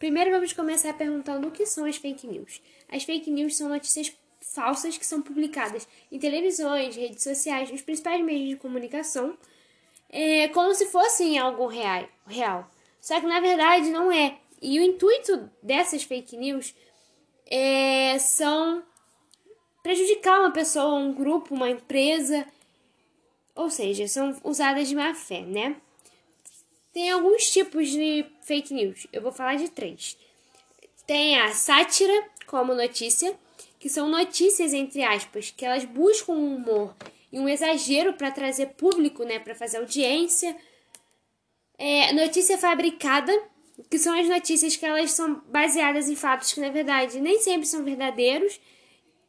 Primeiro vamos começar perguntando o que são as fake news. As fake news são notícias falsas que são publicadas em televisões, redes sociais, nos principais meios de comunicação, é, como se fossem algo real, real. Só que na verdade não é. E o intuito dessas fake news é, são prejudicar uma pessoa, um grupo, uma empresa, ou seja, são usadas de má fé, né? Tem alguns tipos de fake news. Eu vou falar de três. Tem a sátira como notícia, que são notícias entre aspas, que elas buscam um humor e um exagero para trazer público, né, para fazer audiência. É, notícia fabricada, que são as notícias que elas são baseadas em fatos que na verdade nem sempre são verdadeiros,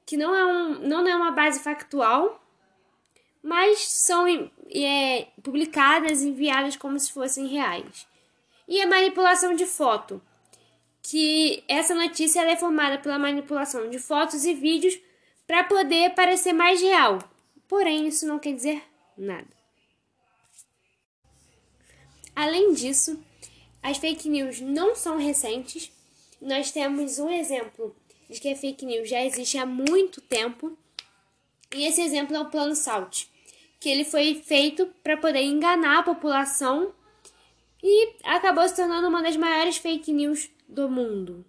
que não é, um, não é uma base factual, mas são é, publicadas, enviadas como se fossem reais. E a manipulação de foto, que essa notícia é formada pela manipulação de fotos e vídeos para poder parecer mais real. Porém, isso não quer dizer nada. Além disso, as fake news não são recentes. Nós temos um exemplo de que a fake news já existe há muito tempo. E esse exemplo é o Plano Salt, que ele foi feito para poder enganar a população e acabou se tornando uma das maiores fake news do mundo.